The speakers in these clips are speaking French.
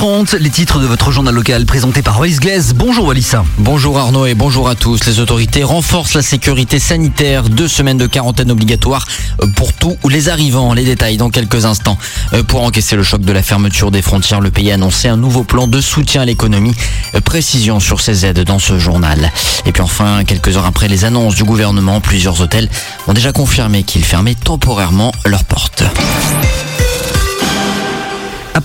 7h30, les titres de votre journal local présenté par Wallis Glaise. Bonjour Wallis. Bonjour Arnaud et bonjour à tous. Les autorités renforcent la sécurité sanitaire. Deux semaines de quarantaine obligatoire pour tous les arrivants. Les détails dans quelques instants. Euh, pour encaisser le choc de la fermeture des frontières, le pays a annoncé un nouveau plan de soutien à l'économie. Euh, précision sur ces aides dans ce journal. Et puis enfin, quelques heures après les annonces du gouvernement, plusieurs hôtels ont déjà confirmé qu'ils fermaient temporairement leurs portes.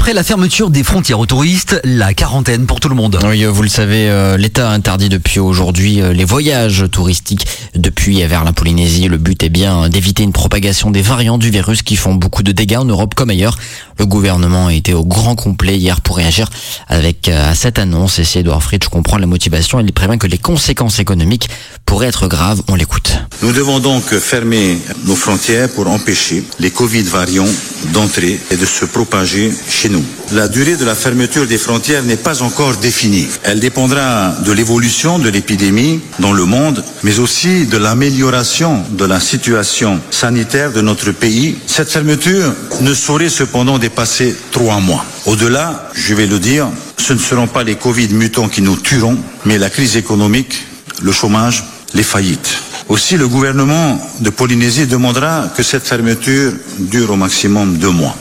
Après la fermeture des frontières aux touristes, la quarantaine pour tout le monde. Oui, vous le savez, euh, l'État interdit depuis aujourd'hui euh, les voyages touristiques depuis et vers la Polynésie. Le but est bien d'éviter une propagation des variants du virus qui font beaucoup de dégâts en Europe comme ailleurs. Le gouvernement a été au grand complet hier pour réagir avec euh, à cette annonce. Et si Edouard Fritsch comprend la motivation, il prévient que les conséquences économiques pourraient être graves. On l'écoute. Nous devons donc fermer nos frontières pour empêcher les Covid variants d'entrer et de se propager chez nous. La durée de la fermeture des frontières n'est pas encore définie. Elle dépendra de l'évolution de l'épidémie dans le monde, mais aussi de l'amélioration de la situation sanitaire de notre pays. Cette fermeture ne saurait cependant dépasser trois mois. Au-delà, je vais le dire, ce ne seront pas les Covid mutants qui nous tueront, mais la crise économique, le chômage, les faillites. Aussi, le gouvernement de Polynésie demandera que cette fermeture dure au maximum deux mois.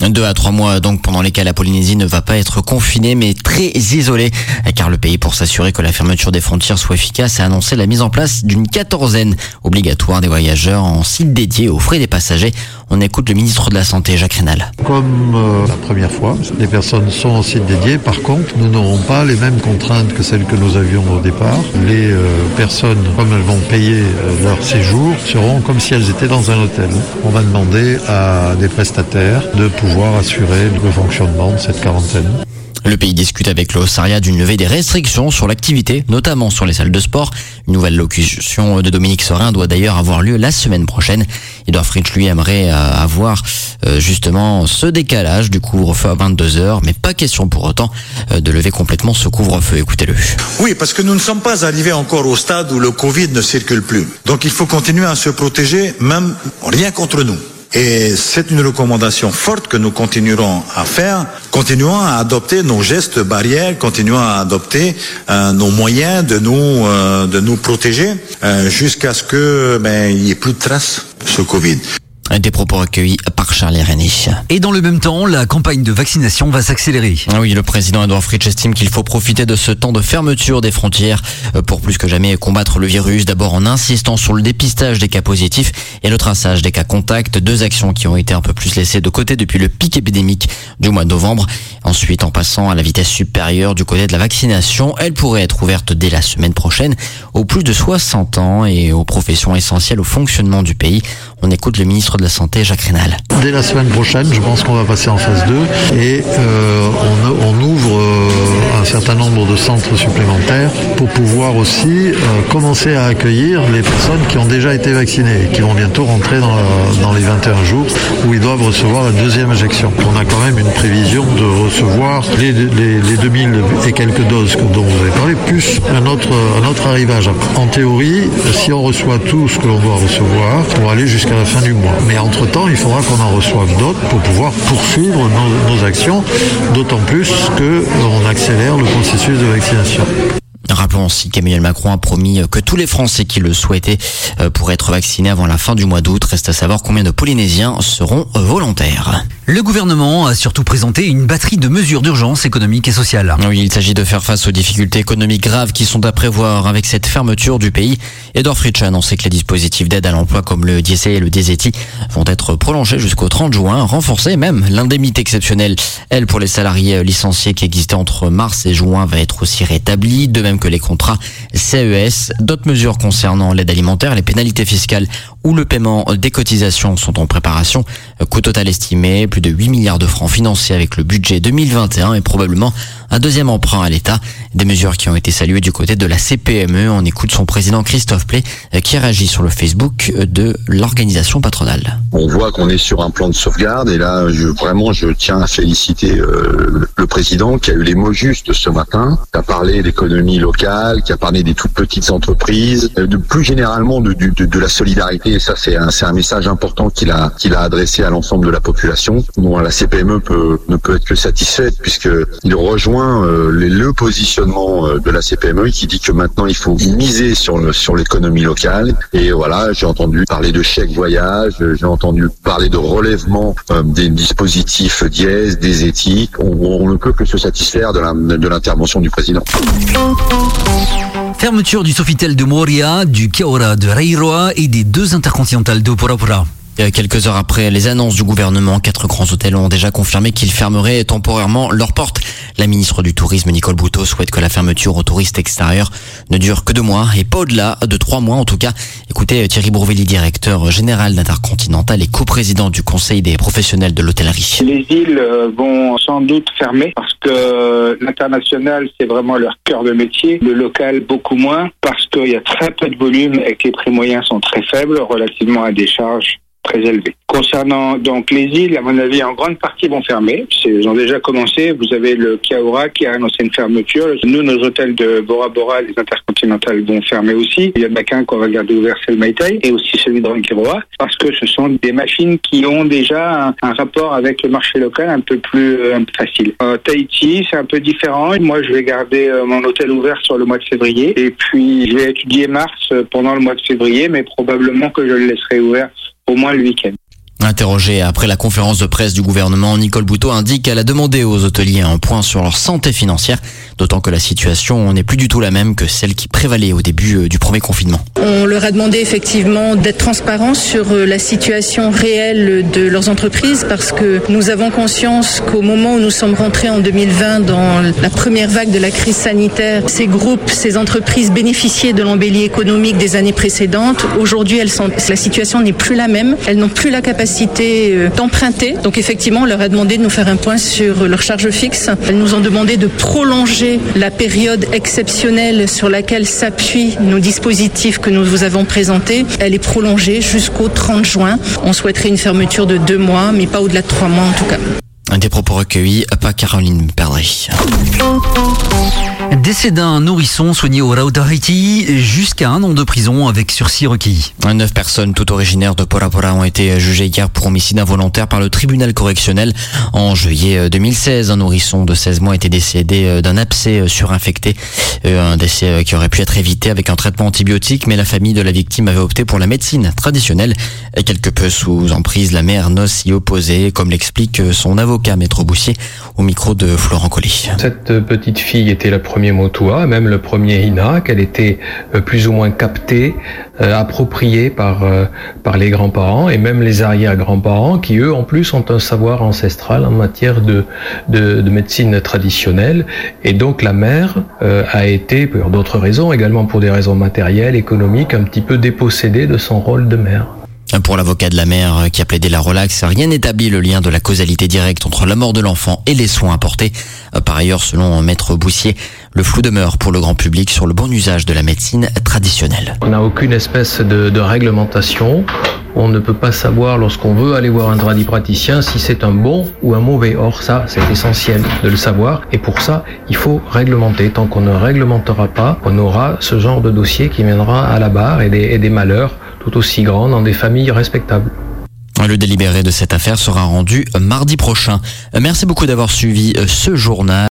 Deux à trois mois donc pendant lesquels la Polynésie ne va pas être confinée mais très isolée car le pays pour s'assurer que la fermeture des frontières soit efficace a annoncé la mise en place d'une quatorzaine obligatoire des voyageurs en site dédié aux frais des passagers. On écoute le ministre de la Santé Jacques Rénal. Comme euh, la première fois, les personnes sont en site dédié. Par contre, nous n'aurons pas les mêmes contraintes que celles que nous avions au départ. Les euh, personnes, comme elles vont payer euh, leur séjour, seront comme si elles étaient dans un hôtel. On va demander à des prestataires de pouvoir assurer le fonctionnement de cette quarantaine. Le pays discute avec l'Ossaria d'une levée des restrictions sur l'activité, notamment sur les salles de sport. Une nouvelle locution de Dominique Sorin doit d'ailleurs avoir lieu la semaine prochaine. Edouard Fritsch, lui, aimerait euh, avoir euh, justement ce décalage du couvre-feu à 22h, mais pas question pour autant euh, de lever complètement ce couvre-feu. Écoutez-le. Oui, parce que nous ne sommes pas arrivés encore au stade où le Covid ne circule plus. Donc il faut continuer à se protéger, même rien contre nous. Et c'est une recommandation forte que nous continuerons à faire. Continuons à adopter nos gestes barrières, continuons à adopter euh, nos moyens de nous euh, de nous protéger euh, jusqu'à ce que ben il y ait plus de traces ce Covid. Des propos accueillis par Charles René. Et dans le même temps, la campagne de vaccination va s'accélérer. Ah oui, le président Edouard Fritsch estime qu'il faut profiter de ce temps de fermeture des frontières pour plus que jamais combattre le virus. D'abord en insistant sur le dépistage des cas positifs et le traçage des cas contacts. Deux actions qui ont été un peu plus laissées de côté depuis le pic épidémique du mois de novembre. Ensuite, en passant à la vitesse supérieure du côté de la vaccination, elle pourrait être ouverte dès la semaine prochaine aux plus de 60 ans et aux professions essentielles au fonctionnement du pays. On écoute le ministre de la Santé, Jacques Rénal. Dès la semaine prochaine, je pense qu'on va passer en phase 2 et euh, on, on, certain nombre de centres supplémentaires pour pouvoir aussi euh, commencer à accueillir les personnes qui ont déjà été vaccinées et qui vont bientôt rentrer dans, dans les 21 jours où ils doivent recevoir la deuxième injection. On a quand même une prévision de recevoir les, les, les 2000 et quelques doses dont vous avez parlé, plus un autre, un autre arrivage. En théorie, si on reçoit tout ce que l'on doit recevoir, pour aller jusqu'à la fin du mois. Mais entre-temps, il faudra qu'on en reçoive d'autres pour pouvoir poursuivre nos actions, d'autant plus qu'on accélère le Rappelons aussi qu'Emmanuel Macron a promis que tous les Français qui le souhaitaient pourraient être vaccinés avant la fin du mois d'août. Reste à savoir combien de Polynésiens seront volontaires. Le gouvernement a surtout présenté une batterie de mesures d'urgence économique et sociale. Oui, il s'agit de faire face aux difficultés économiques graves qui sont à prévoir avec cette fermeture du pays. Edouard Fritsch a annoncé que les dispositifs d'aide à l'emploi comme le DSE et le DSETI vont être prolongés jusqu'au 30 juin, renforcés même. L'indemnité exceptionnelle, elle, pour les salariés licenciés qui existaient entre mars et juin, va être aussi rétablie, de même que les contrats CES. D'autres mesures concernant l'aide alimentaire, les pénalités fiscales ou le paiement des cotisations sont en préparation. Coût total estimé, plus de 8 milliards de francs financés avec le budget 2021 et probablement un deuxième emprunt à l'État. Des mesures qui ont été saluées du côté de la CPME. On écoute son président Christophe Play qui réagit sur le Facebook de l'organisation patronale. On voit qu'on est sur un plan de sauvegarde et là, vraiment, je tiens à féliciter euh, le président qui a eu les mots justes ce matin, qui a parlé d'économie locale, qui a parlé des toutes petites entreprises, de plus généralement de la solidarité et ça c'est un, un message important qu'il a, qu'il a adressé à l'ensemble de la population. La CPME peut, ne peut être que satisfaite puisque il rejoint euh, le positionnement euh, de la CPME qui dit que maintenant il faut miser sur le, sur l'économie locale. Et voilà, j'ai entendu parler de chèque voyage, j'ai entendu parler de relèvement euh, des dispositifs dièse, des éthiques. On, ne peut que se satisfaire de l'intervention du président. Fermeture du Sofitel de Moria, du Kiaora de Reiroa et des deux intercontinentales de. Euh, quelques heures après les annonces du gouvernement, quatre grands hôtels ont déjà confirmé qu'ils fermeraient temporairement leurs portes. La ministre du Tourisme, Nicole Bouteau, souhaite que la fermeture aux touristes extérieurs ne dure que deux mois et pas au-delà de trois mois en tout cas. Écoutez Thierry Brouvelli, directeur général d'Intercontinental et coprésident du Conseil des professionnels de l'hôtellerie. Les îles euh, vont sans doute fermer parce que l'international, c'est vraiment leur cœur de métier. Le local, beaucoup moins parce qu'il y a très peu de volume et que les prix moyens sont très faibles relativement à des charges Concernant donc les îles, à mon avis, en grande partie vont fermer. Ils ont déjà commencé. Vous avez le Kiaura qui a annoncé une fermeture. Nous, nos hôtels de Bora Bora, les intercontinentales, vont fermer aussi. Il y en a qu'un qu'on va garder ouvert, c'est le Maïtaï, et aussi celui de Rankiroa, parce que ce sont des machines qui ont déjà un, rapport avec le marché local un peu plus euh, facile. Euh, Tahiti, c'est un peu différent. Moi, je vais garder euh, mon hôtel ouvert sur le mois de février, et puis je vais étudier mars euh, pendant le mois de février, mais probablement que je le laisserai ouvert au moins le week-end. Interrogée après la conférence de presse du gouvernement, Nicole Bouteau indique qu'elle a demandé aux hôteliers un point sur leur santé financière, d'autant que la situation n'est plus du tout la même que celle qui prévalait au début euh, du premier confinement. On leur a demandé effectivement d'être transparents sur euh, la situation réelle de leurs entreprises parce que nous avons conscience qu'au moment où nous sommes rentrés en 2020 dans la première vague de la crise sanitaire, ces groupes, ces entreprises bénéficiaient de l'embellie économique des années précédentes. Aujourd'hui, la situation n'est plus la même. Elles n'ont plus la capacité euh, d'emprunter. Donc effectivement, on leur a demandé de nous faire un point sur leur charge fixe. Elles nous ont demandé de prolonger la période exceptionnelle sur laquelle s'appuient nos dispositifs que nous vous avons présentés. Elle est prolongée jusqu'au 30 juin. On souhaiterait une fermeture de deux mois, mais pas au-delà de trois mois en tout cas. Un des propos recueillis par Caroline Perdry. Décès d'un nourrisson soigné au Rao Haïti jusqu'à un an de prison avec sursis requis. Neuf personnes, toutes originaires de Porapora, ont été jugées hier pour homicide involontaire par le tribunal correctionnel. En juillet 2016, un nourrisson de 16 mois était décédé d'un abcès surinfecté. Un décès qui aurait pu être évité avec un traitement antibiotique, mais la famille de la victime avait opté pour la médecine traditionnelle. Et quelque peu sous emprise, la mère n'ose s'y opposer, comme l'explique son avocat, Maître Boussier, au micro de Florent Collet. Cette petite fille était la premier Motua, même le premier Ina, qu'elle était euh, plus ou moins captée, euh, appropriée par, euh, par les grands-parents et même les arrière-grands-parents qui, eux, en plus, ont un savoir ancestral en matière de, de, médecine traditionnelle. Et donc la mère a été, pour d'autres raisons, également pour des raisons matérielles, économiques, un petit peu dépossédée de son rôle de mère. Pour l'avocat de la mère qui a plaidé la relaxe, rien n'établit le lien de la causalité directe entre la mort de l'enfant et les soins apportés. Par ailleurs, selon Maître Boussier, le flou demeure pour le grand public sur le bon usage de la médecine traditionnelle. On n'a aucune espèce de, réglementation. On ne peut pas savoir lorsqu'on veut aller voir un tradipraticien si c'est un bon ou un mauvais. Or ça, c'est essentiel de le savoir. Et pour ça, il faut réglementer. Tant qu'on ne réglementera pas, on aura ce genre de dossier qui viendra à la barre et et des malheurs tout aussi dans des familles respectables. Le délibéré de cette affaire sera rendu mardi prochain. Merci beaucoup d'avoir suivi ce journal.